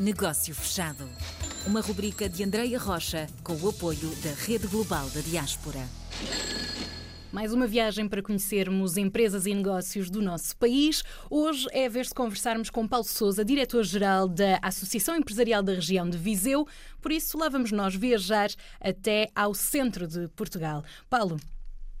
Negócio Fechado. Uma rubrica de Andreia Rocha com o apoio da Rede Global da Diaspora. Mais uma viagem para conhecermos empresas e negócios do nosso país. Hoje é a vez de conversarmos com Paulo Souza, diretor-geral da Associação Empresarial da Região de Viseu. Por isso, lá vamos nós viajar até ao centro de Portugal. Paulo.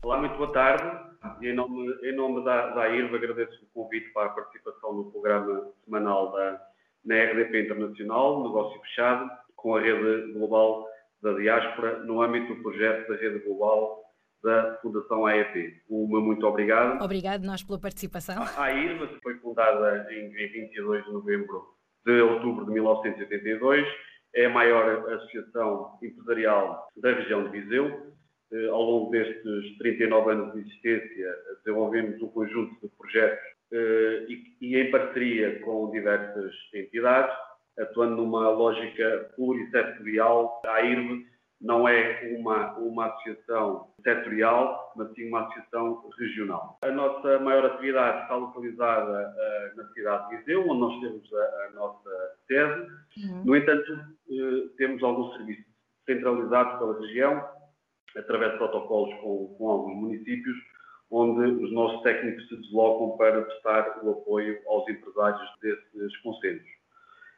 Olá, muito boa tarde. Em nome, em nome da, da IRV, agradeço o convite para a participação no programa semanal da, na RDP Internacional, negócio fechado, com a rede global da diáspora, no âmbito do projeto da rede global da Fundação AEP. Uma muito obrigado. Obrigado nós pela participação. A IRVA foi fundada em 22 de novembro de outubro de 1982. É a maior associação empresarial da região de Viseu. Eh, ao longo destes 39 anos de existência, desenvolvemos um conjunto de projetos eh, e, em parceria com diversas entidades, atuando numa lógica plurissetorial. A IRV não é uma, uma associação setorial, mas sim uma associação regional. A nossa maior atividade está localizada uh, na cidade de Viseu, onde nós temos a, a nossa sede. Uhum. No entanto, uh, temos alguns serviços centralizados pela região, através de protocolos com, com alguns municípios, onde os nossos técnicos se deslocam para prestar o apoio aos empresários desses conselhos.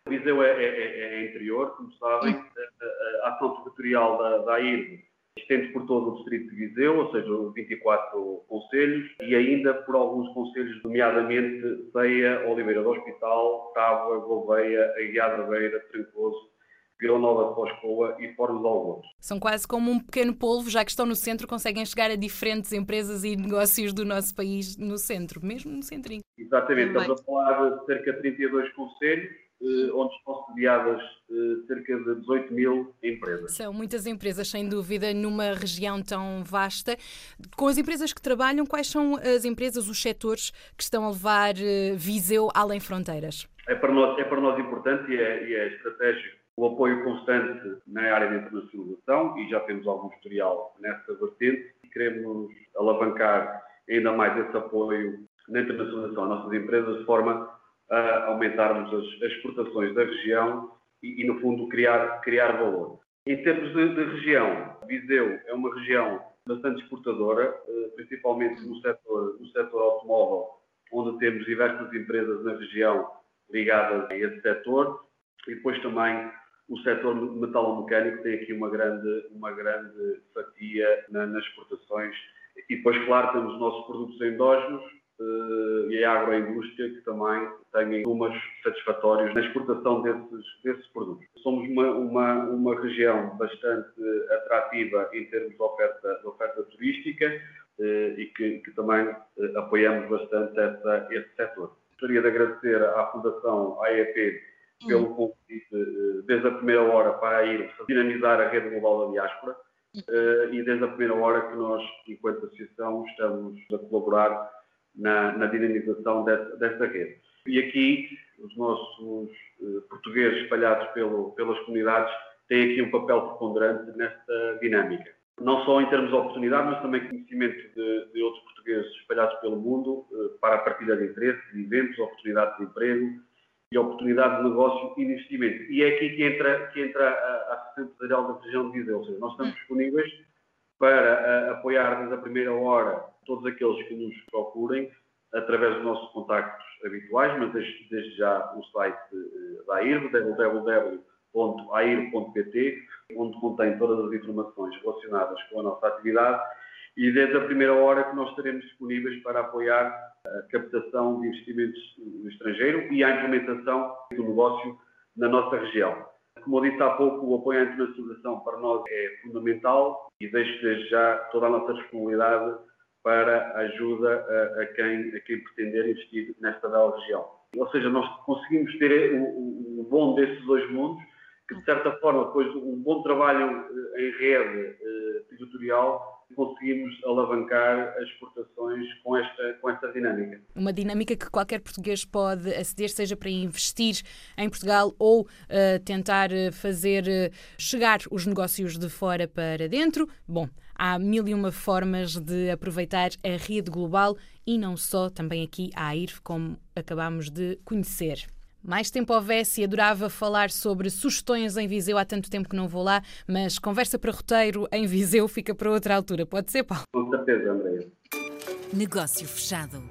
Viseu é, é, é, é, interior, como sabem, a, a, ação territorial da, da AIRB estende por todo o distrito de Viseu, ou seja, 24 conselhos, e ainda por alguns conselhos, nomeadamente Ceia, Oliveira do Hospital, Tábua, Gouveia, Aguiar da Beira, Trancoso, Vila Nova de Foscoa e Fornos Alvos. São quase como um pequeno polvo, já que estão no centro, conseguem chegar a diferentes empresas e negócios do nosso país no centro, mesmo no centrinho. Exatamente, Também. estamos a falar de cerca de 32 conselhos, eh, onde estão sediadas eh, cerca de 18 mil empresas. São muitas empresas, sem dúvida, numa região tão vasta. Com as empresas que trabalham, quais são as empresas, os setores que estão a levar eh, Viseu além fronteiras? É para nós, é para nós importante e é, e é estratégico o apoio constante na área da internacionalização e já temos algum historial nessa vertente. Queremos alavancar ainda mais esse apoio na internacionalização às nossas empresas de forma a aumentarmos as exportações da região e, e no fundo, criar, criar valor. Em termos de, de, região, Viseu é uma região bastante exportadora, eh, principalmente no setor, no setor automóvel, onde temos diversas empresas na região ligadas a esse setor, e depois também o setor metalomecânico tem aqui uma grande, uma grande fatia na, nas exportações. E depois, claro, temos os nossos produtos endógenos uh, e a agroindústria, que também têm números satisfatórios na exportação desses, desses produtos. Somos uma, uma, uma região bastante atrativa em termos de oferta, de oferta turística uh, e que, que também uh, apoiamos bastante essa, esse setor. Gostaria de agradecer à Fundação AEP pelo hum. convite eh, desde a primeira hora para ir dinamizar a rede global da diáspora eh, e desde a primeira hora que nós, enquanto associação, estamos a colaborar na, na dinamização desta, desta, rede. E aqui, os nossos eh, portugueses espalhados pelo, pelas comunidades têm aqui um papel preponderante nesta dinâmica. Não só em termos de oportunidade, mas também conhecimento de, de outros portugueses espalhados pelo mundo para a partilha de interesses, de eventos, oportunidades de emprego, e oportunidade de negócio e investimento. E é aqui que entra, que entra a Associação Empresarial da Região de Viseu, ou seja, nós estamos disponíveis para a, apoiar desde a primeira hora todos aqueles que nos procurem através dos nossos contactos habituais, mas desde, desde já o site uh, da AIRV, www.air.pt, onde contém todas as informações relacionadas com a nossa atividade e desde a primeira hora que nós estaremos disponíveis para apoiar a captação de investimentos no estrangeiro e a implementação do negócio na nossa região. Como eu disse há pouco, o apoio à internacionalização para nós é fundamental e deixo desde já toda a nossa disponibilidade para ajuda a, a, quem, a quem pretender investir nesta bela região. Ou seja, nós conseguimos ter o, o bom desses dois mundos, que de certa forma, depois de um bom trabalho eh, em rede eh, territorial, conseguimos alavancar as exportações com esta, com esta dinâmica. Uma dinâmica que qualquer português pode aceder, seja para investir em Portugal ou uh, tentar fazer chegar os negócios de fora para dentro. Bom, há mil e uma formas de aproveitar a rede global e não só, também aqui a AIRF, como acabamos de conhecer. Mais tempo houvesse e adorava falar sobre sugestões em Viseu. Há tanto tempo que não vou lá, mas conversa para roteiro em Viseu fica para outra altura. Pode ser, Paulo? Com certeza, André. Negócio fechado.